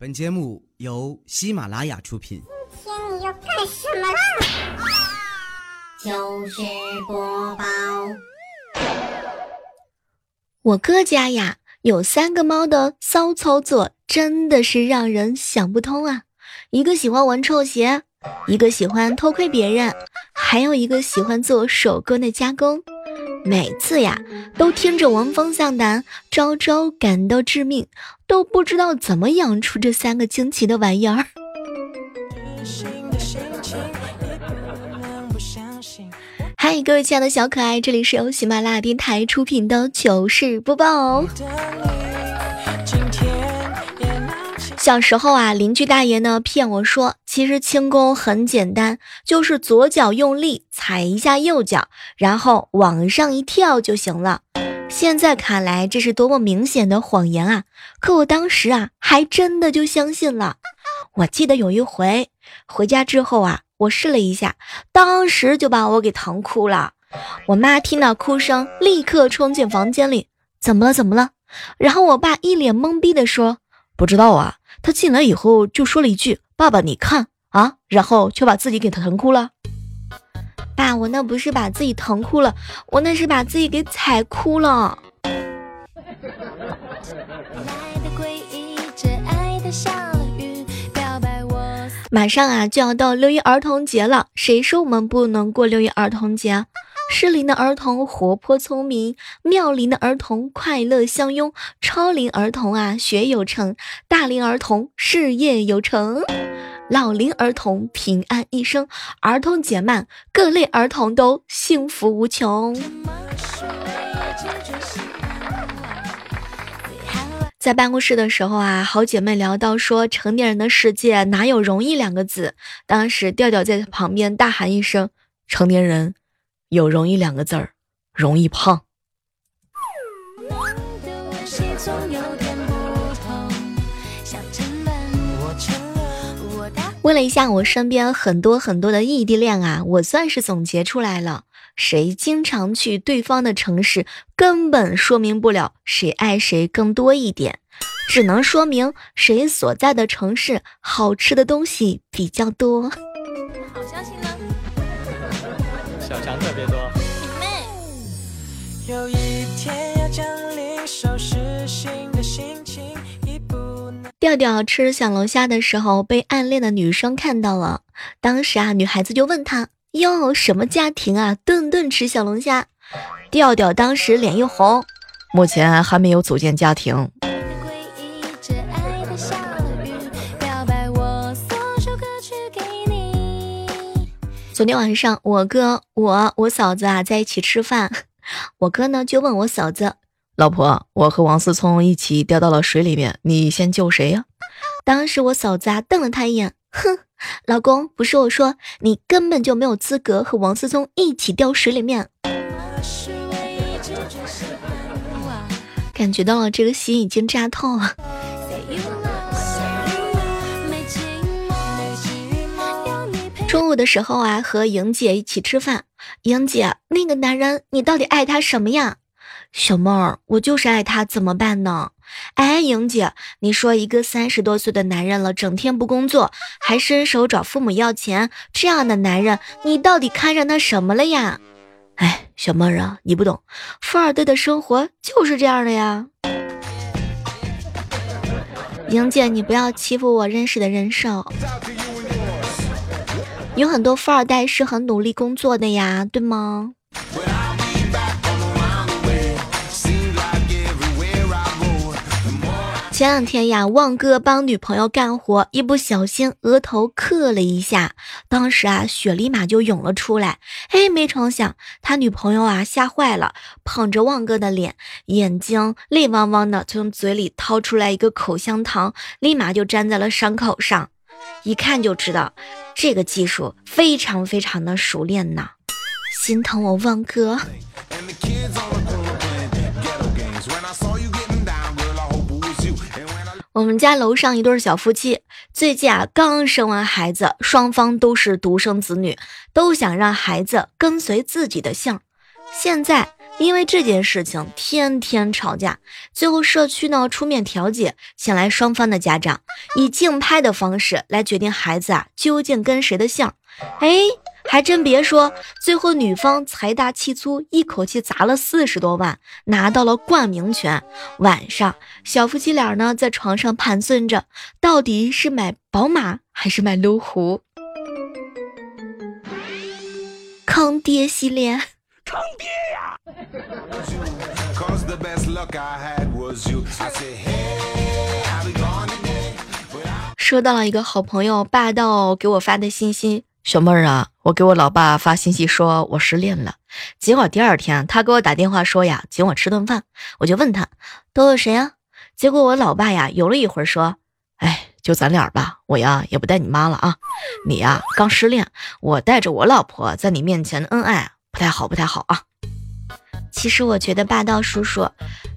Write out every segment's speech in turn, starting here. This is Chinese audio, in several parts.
本节目由喜马拉雅出品。今天你要干什么啦？就是播报。我哥家呀有三个猫的骚操作，真的是让人想不通啊！一个喜欢玩臭鞋，一个喜欢偷窥别人，还有一个喜欢做手工的加工。每次呀，都听着闻风丧胆，招招感到致命，都不知道怎么养出这三个惊奇的玩意儿。嗨，各位亲爱的小可爱，这里是由喜马拉雅电台出品的糗事播报哦。小时候啊，邻居大爷呢骗我说，其实轻功很简单，就是左脚用力踩一下右脚，然后往上一跳就行了。现在看来，这是多么明显的谎言啊！可我当时啊，还真的就相信了。我记得有一回回家之后啊，我试了一下，当时就把我给疼哭了。我妈听到哭声，立刻冲进房间里：“怎么了？怎么了？”然后我爸一脸懵逼的说：“不知道啊。”他进来以后就说了一句：“爸爸，你看啊！”然后就把自己给疼哭了。爸，我那不是把自己疼哭了，我那是把自己给踩哭了。马上啊就要到六一儿童节了，谁说我们不能过六一儿童节？适龄的儿童活泼聪明，妙龄的儿童快乐相拥，超龄儿童啊学有成，大龄儿童事业有成，老龄儿童平安一生，儿童节慢，各类儿童都幸福无穷。在办公室的时候啊，好姐妹聊到说，成年人的世界哪有容易两个字？当时调调在旁边大喊一声：“成年人。”有容易两个字儿，容易胖。问了一下我身边很多很多的异地恋啊，我算是总结出来了：谁经常去对方的城市，根本说明不了谁爱谁更多一点，只能说明谁所在的城市好吃的东西比较多。小强特别多。调调吃小龙虾的时候被暗恋的女生看到了，当时啊，女孩子就问他：“哟，什么家庭啊，顿顿吃小龙虾？”调调当时脸一红，目前还没有组建家庭。昨天晚上，我哥、我、我嫂子啊在一起吃饭，我哥呢就问我嫂子：“老婆，我和王思聪一起掉到了水里面，你先救谁呀？”当时我嫂子啊瞪了他一眼，哼，老公，不是我说，你根本就没有资格和王思聪一起掉水里面。感觉到了这个心已经扎透了。中午的时候啊，和莹姐一起吃饭。莹姐，那个男人，你到底爱他什么呀？小妹儿，我就是爱他，怎么办呢？哎，莹姐，你说一个三十多岁的男人了，整天不工作，还伸手找父母要钱，这样的男人，你到底看上他什么了呀？哎，小妹儿啊，你不懂，富二代的生活就是这样的呀。莹姐，你不要欺负我认识的人少。有很多富二代是很努力工作的呀，对吗？前两天呀，旺哥帮女朋友干活，一不小心额头磕了一下，当时啊，血立马就涌了出来。嘿，没成想他女朋友啊吓坏了，捧着旺哥的脸，眼睛泪汪汪的，从嘴里掏出来一个口香糖，立马就粘在了伤口上。一看就知道，这个技术非常非常的熟练呐，心疼我旺哥。我们家楼上一对小夫妻，最近啊刚生完孩子，双方都是独生子女，都想让孩子跟随自己的姓。现在因为这件事情天天吵架，最后社区呢出面调解，请来双方的家长，以竞拍的方式来决定孩子啊究竟跟谁的姓。哎，还真别说，最后女方财大气粗，一口气砸了四十多万，拿到了冠名权。晚上，小夫妻俩呢在床上盘算着，到底是买宝马还是买路虎。坑爹系列。坑爹呀！收到了一个好朋友霸道给我发的信息，小妹儿啊，我给我老爸发信息说我失恋了，结果第二天他给我打电话说呀，请我吃顿饭，我就问他都有谁呀？结果我老爸呀犹了一会儿说，哎，就咱俩吧，我呀也不带你妈了啊，你呀刚失恋，我带着我老婆在你面前恩爱。不太好，不太好啊！其实我觉得霸道叔叔，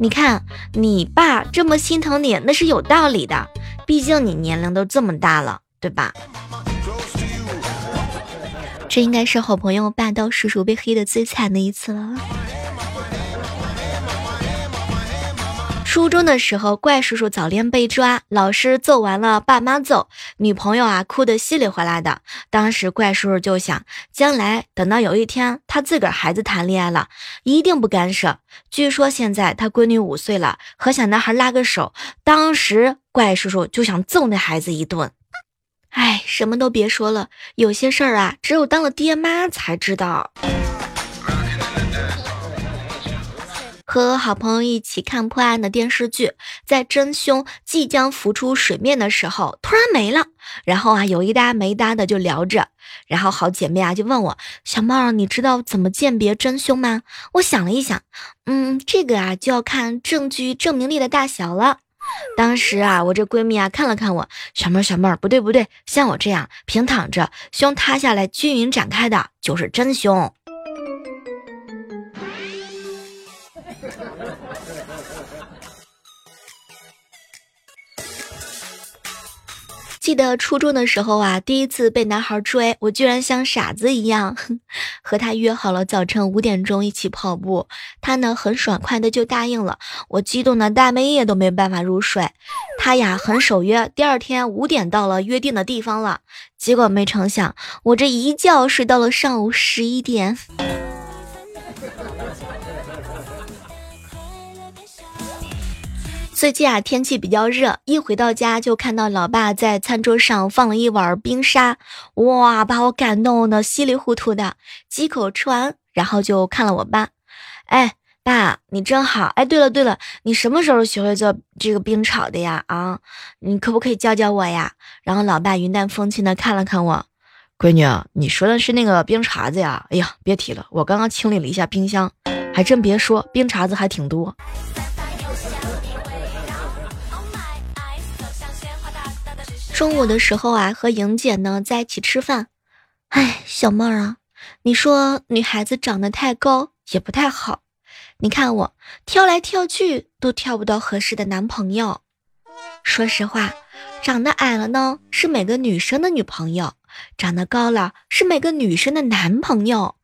你看你爸这么心疼你，那是有道理的。毕竟你年龄都这么大了，对吧？这应该是好朋友霸道叔叔被黑的最惨的一次了。初中的时候，怪叔叔早恋被抓，老师揍完了，爸妈揍，女朋友啊哭得稀里哗啦的。当时怪叔叔就想，将来等到有一天他自个儿孩子谈恋爱了，一定不干涉。据说现在他闺女五岁了，和小男孩拉个手，当时怪叔叔就想揍那孩子一顿。哎，什么都别说了，有些事儿啊，只有当了爹妈才知道。和好朋友一起看破案的电视剧，在真凶即将浮出水面的时候，突然没了。然后啊，有一搭没一搭的就聊着。然后好姐妹啊就问我：“小猫，你知道怎么鉴别真凶吗？”我想了一想，嗯，这个啊就要看证据证明力的大小了。当时啊，我这闺蜜啊看了看我，小妹儿小妹儿，不对不对，像我这样平躺着，胸塌下来均匀展开的，就是真凶。记得初中的时候啊，第一次被男孩追，我居然像傻子一样 和他约好了早晨五点钟一起跑步，他呢很爽快的就答应了，我激动的大半夜都没办法入睡。他呀很守约，第二天五点到了约定的地方了，结果没成想，我这一觉睡到了上午十一点。最近啊，天气比较热，一回到家就看到老爸在餐桌上放了一碗冰沙，哇，把我感动的稀里糊涂的，几口吃完，然后就看了我爸，哎，爸，你真好，哎，对了对了，你什么时候学会做这个冰炒的呀？啊，你可不可以教教我呀？然后老爸云淡风轻的看了看我，闺女，你说的是那个冰碴子呀？哎呀，别提了，我刚刚清理了一下冰箱，还真别说，冰碴子还挺多。中午的时候啊，和莹姐呢在一起吃饭。哎，小妹儿啊，你说女孩子长得太高也不太好。你看我挑来挑去都挑不到合适的男朋友。说实话，长得矮了呢是每个女生的女朋友，长得高了是每个女生的男朋友。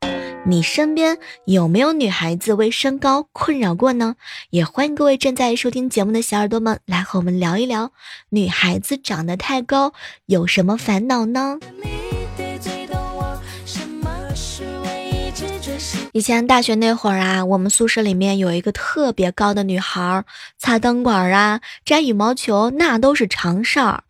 你身边有没有女孩子为身高困扰过呢？也欢迎各位正在收听节目的小耳朵们来和我们聊一聊，女孩子长得太高有什么烦恼呢？以前大学那会儿啊，我们宿舍里面有一个特别高的女孩，擦灯管啊、摘羽毛球那都是常事儿。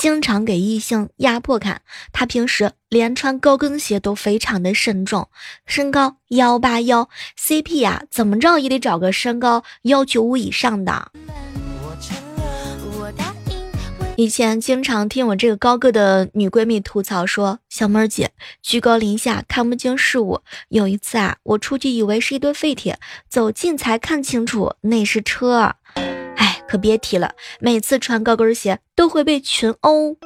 经常给异性压迫感，他平时连穿高跟鞋都非常的慎重，身高幺八幺，CP 啊，怎么着也得找个身高幺九五以上的。以前经常听我这个高个的女闺蜜吐槽说，小妹儿姐居高临下看不清事物。有一次啊，我出去以为是一堆废铁，走近才看清楚那是车。可别提了，每次穿高跟鞋都会被群殴。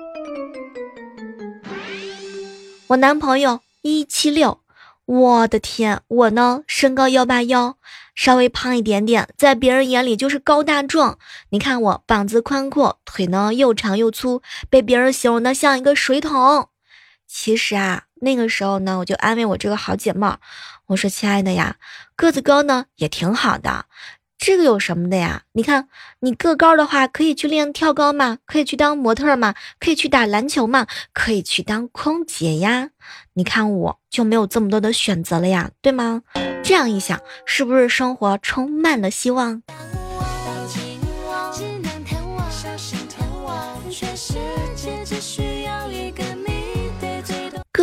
我男朋友一七六，我的天，我呢身高幺八幺，稍微胖一点点，在别人眼里就是高大壮。你看我膀子宽阔，腿呢又长又粗，被别人形容的像一个水桶。其实啊，那个时候呢，我就安慰我这个好姐妹，我说：“亲爱的呀，个子高呢也挺好的。”这个有什么的呀？你看，你个高的话，可以去练跳高嘛，可以去当模特嘛，可以去打篮球嘛，可以去当空姐呀。你看我就没有这么多的选择了呀，对吗？这样一想，是不是生活充满了希望？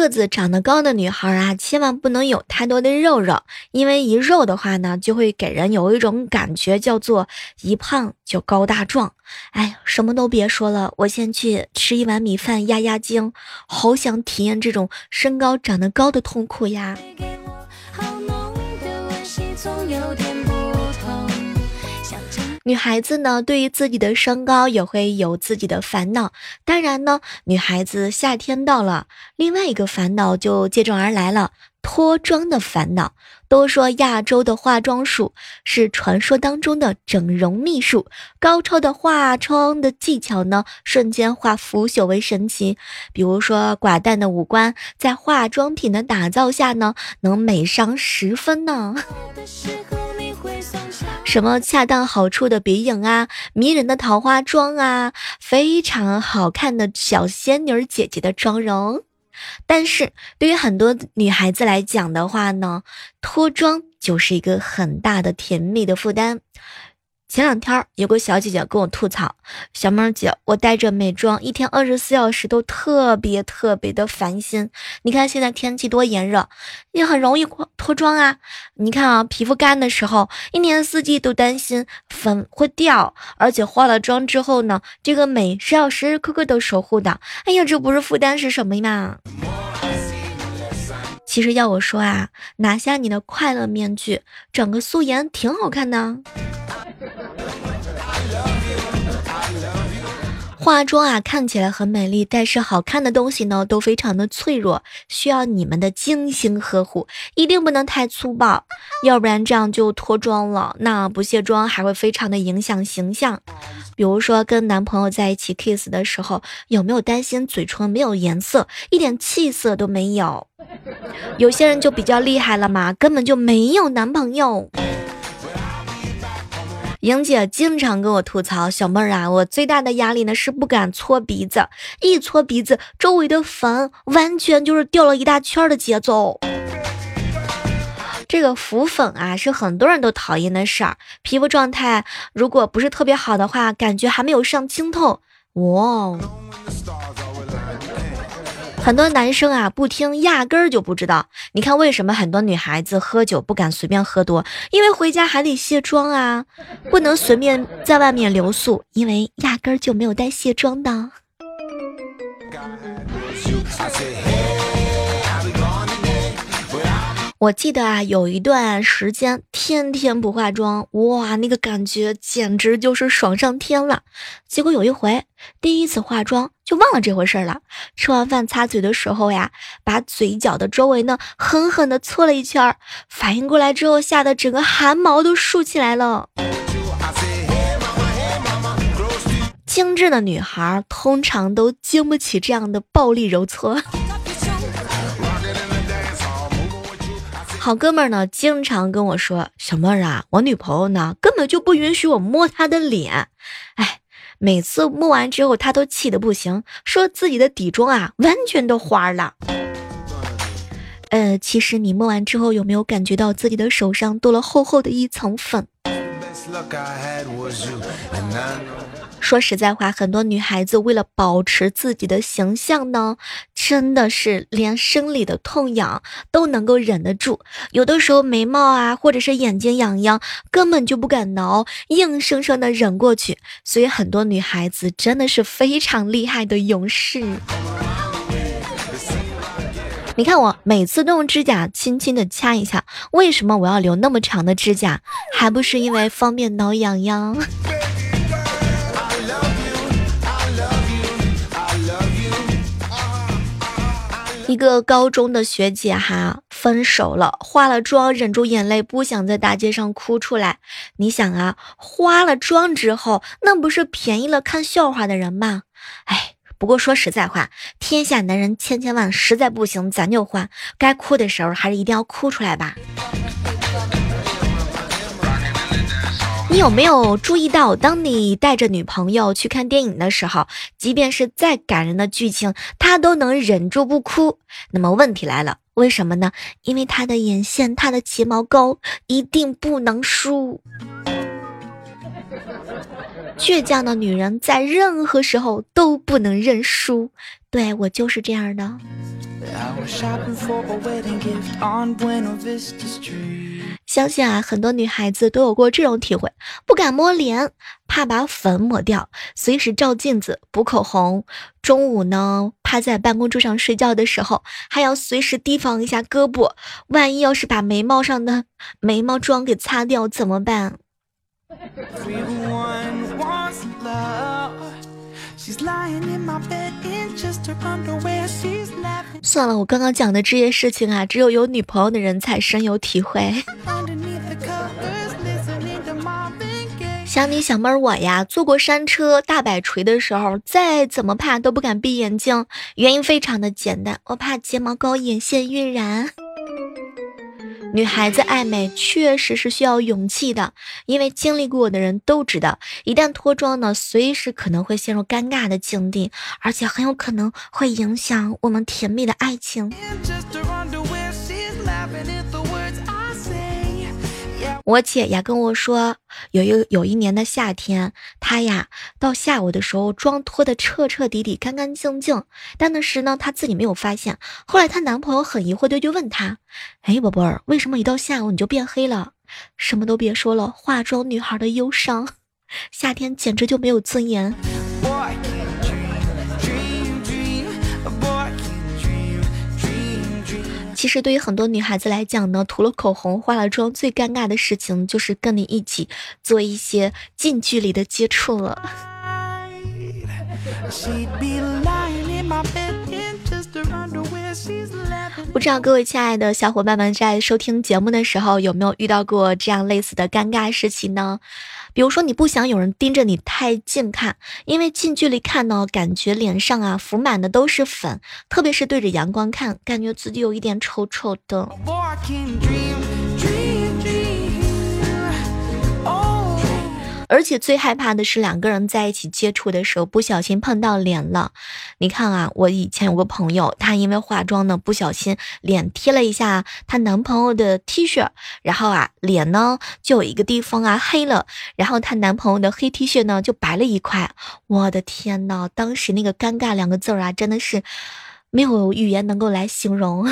个子长得高的女孩啊，千万不能有太多的肉肉，因为一肉的话呢，就会给人有一种感觉，叫做一胖就高大壮。哎，什么都别说了，我先去吃一碗米饭压压惊，好想体验这种身高长得高的痛苦呀。女孩子呢，对于自己的身高也会有自己的烦恼。当然呢，女孩子夏天到了，另外一个烦恼就接踵而来了。脱妆的烦恼，都说亚洲的化妆术是传说当中的整容秘术，高超的化妆的技巧呢，瞬间化腐朽为神奇。比如说，寡淡的五官在化妆品的打造下呢，能美上十分呢。什么恰当好处的鼻影啊，迷人的桃花妆啊，非常好看的小仙女姐姐的妆容。但是对于很多女孩子来讲的话呢，脱妆就是一个很大的甜蜜的负担。前两天有个小姐姐跟我吐槽：“小妹儿姐，我带着美妆一天二十四小时都特别特别的烦心。你看现在天气多炎热，也很容易脱妆啊。你看啊，皮肤干的时候，一年四季都担心粉会掉，而且化了妆之后呢，这个美是要时时刻刻都守护的。哎呀，这不是负担是什么嘛？其实要我说啊，拿下你的快乐面具，整个素颜挺好看的。”化妆啊，看起来很美丽，但是好看的东西呢，都非常的脆弱，需要你们的精心呵护，一定不能太粗暴，要不然这样就脱妆了。那不卸妆还会非常的影响形象。比如说跟男朋友在一起 kiss 的时候，有没有担心嘴唇没有颜色，一点气色都没有？有些人就比较厉害了嘛，根本就没有男朋友。莹姐经常跟我吐槽，小妹儿啊，我最大的压力呢是不敢搓鼻子，一搓鼻子，周围的粉完全就是掉了一大圈的节奏。这个浮粉啊，是很多人都讨厌的事儿。皮肤状态如果不是特别好的话，感觉还没有上清透，哇。哦很多男生啊不听，压根儿就不知道。你看为什么很多女孩子喝酒不敢随便喝多？因为回家还得卸妆啊，不能随便在外面留宿，因为压根儿就没有带卸妆的。我记得啊，有一段时间天天不化妆，哇，那个感觉简直就是爽上天了。结果有一回第一次化妆就忘了这回事了。吃完饭擦嘴的时候呀，把嘴角的周围呢狠狠的搓了一圈，反应过来之后，吓得整个汗毛都竖起来了。精致的女孩通常都经不起这样的暴力揉搓。好哥们儿呢，经常跟我说：“小妹儿啊，我女朋友呢，根本就不允许我摸她的脸。哎，每次摸完之后，她都气得不行，说自己的底妆啊，完全都花了。呃，其实你摸完之后，有没有感觉到自己的手上多了厚厚的一层粉？”说实在话，很多女孩子为了保持自己的形象呢，真的是连生理的痛痒都能够忍得住。有的时候眉毛啊，或者是眼睛痒痒，根本就不敢挠，硬生生的忍过去。所以很多女孩子真的是非常厉害的勇士。你看我每次都用指甲轻轻的掐一下，为什么我要留那么长的指甲？还不是因为方便挠痒痒。一个高中的学姐哈分手了，化了妆，忍住眼泪，不想在大街上哭出来。你想啊，化了妆之后，那不是便宜了看笑话的人吗？哎，不过说实在话，天下男人千千万，实在不行咱就换，该哭的时候还是一定要哭出来吧。你有没有注意到，当你带着女朋友去看电影的时候，即便是再感人的剧情，她都能忍住不哭？那么问题来了，为什么呢？因为她的眼线，她的睫毛膏一定不能输。倔强的女人在任何时候都不能认输，对我就是这样的。相信啊，很多女孩子都有过这种体会：不敢摸脸，怕把粉抹掉；随时照镜子、补口红；中午呢，趴在办公桌上睡觉的时候，还要随时提防一下胳膊，万一要是把眉毛上的眉毛妆给擦掉怎么办？算了，我刚刚讲的这些事情啊，只有有女朋友的人才深有体会。想你小妹儿我呀，坐过山车大摆锤的时候，再怎么怕都不敢闭眼睛，原因非常的简单，我怕睫毛膏眼线晕染。女孩子爱美确实是需要勇气的，因为经历过的人都知道，一旦脱妆呢，随时可能会陷入尴尬的境地，而且很有可能会影响我们甜蜜的爱情。我姐呀跟我说，有一有一年的夏天，她呀到下午的时候妆脱的彻彻底底、干干净净，但那时呢她自己没有发现。后来她男朋友很疑惑的就问她：“哎，宝贝儿，为什么一到下午你就变黑了？什么都别说了，化妆女孩的忧伤，夏天简直就没有尊严。”其实对于很多女孩子来讲呢，涂了口红、化了妆，最尴尬的事情就是跟你一起做一些近距离的接触了。不知道各位亲爱的小伙伴们在收听节目的时候，有没有遇到过这样类似的尴尬事情呢？比如说，你不想有人盯着你太近看，因为近距离看呢，感觉脸上啊浮满的都是粉，特别是对着阳光看，感觉自己有一点丑丑的。而且最害怕的是两个人在一起接触的时候不小心碰到脸了。你看啊，我以前有个朋友，她因为化妆呢不小心脸贴了一下她男朋友的 T 恤，然后啊脸呢就有一个地方啊黑了，然后她男朋友的黑 T 恤呢就白了一块。我的天呐，当时那个尴尬两个字啊，真的是没有语言能够来形容。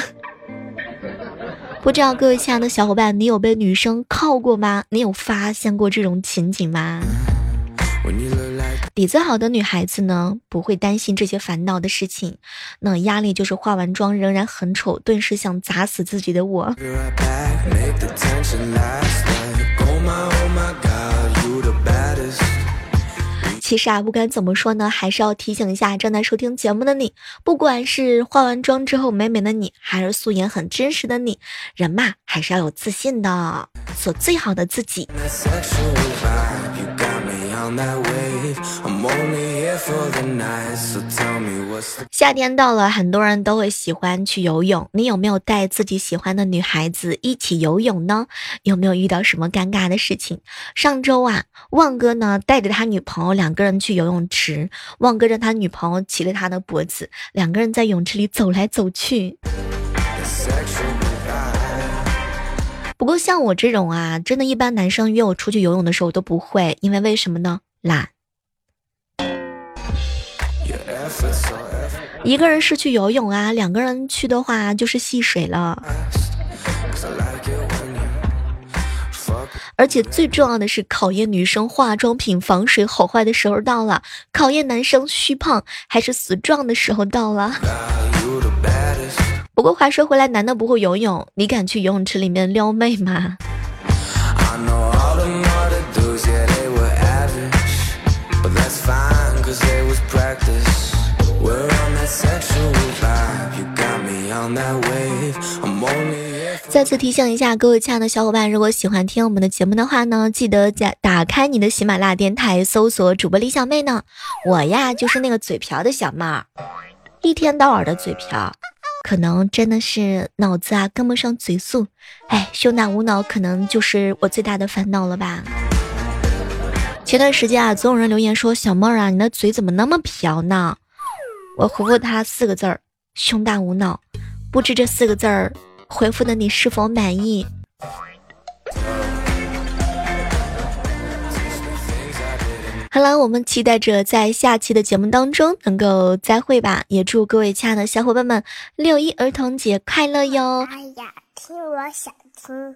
不知道各位亲爱的小伙伴，你有被女生靠过吗？你有发现过这种情景吗？底子好的女孩子呢，不会担心这些烦恼的事情，那压力就是化完妆仍然很丑，顿时想砸死自己的我。其实啊，不管怎么说呢，还是要提醒一下正在收听节目的你，不管是化完妆之后美美的你，还是素颜很真实的你，人嘛还是要有自信的，做最好的自己。夏天到了，很多人都会喜欢去游泳。你有没有带自己喜欢的女孩子一起游泳呢？有没有遇到什么尴尬的事情？上周啊，旺哥呢带着他女朋友两个人去游泳池，旺哥让他女朋友骑着他的脖子，两个人在泳池里走来走去。不过像我这种啊，真的，一般男生约我出去游泳的时候我都不会，因为为什么呢？懒。一个人是去游泳啊，两个人去的话就是戏水了。而且最重要的是，考验女生化妆品防水好坏的时候到了，考验男生虚胖还是死壮的时候到了。不过话说回来，难道不会游泳，你敢去游泳池里面撩妹吗？再次提醒一下各位亲爱的小伙伴，如果喜欢听我们的节目的话呢，记得在打开你的喜马拉雅电台，搜索主播李小妹呢。我呀，就是那个嘴瓢的小妹儿，一天到晚的嘴瓢，可能真的是脑子啊跟不上嘴速，哎，胸大无脑，可能就是我最大的烦恼了吧。前段时间啊，总有人留言说小妹儿啊，你的嘴怎么那么瓢呢？我回复他四个字儿：胸大无脑。不知这四个字儿回复的你是否满意？好了，我们期待着在下期的节目当中能够再会吧。也祝各位亲爱的小伙伴们六一儿童节快乐哟！哎呀，听我想听。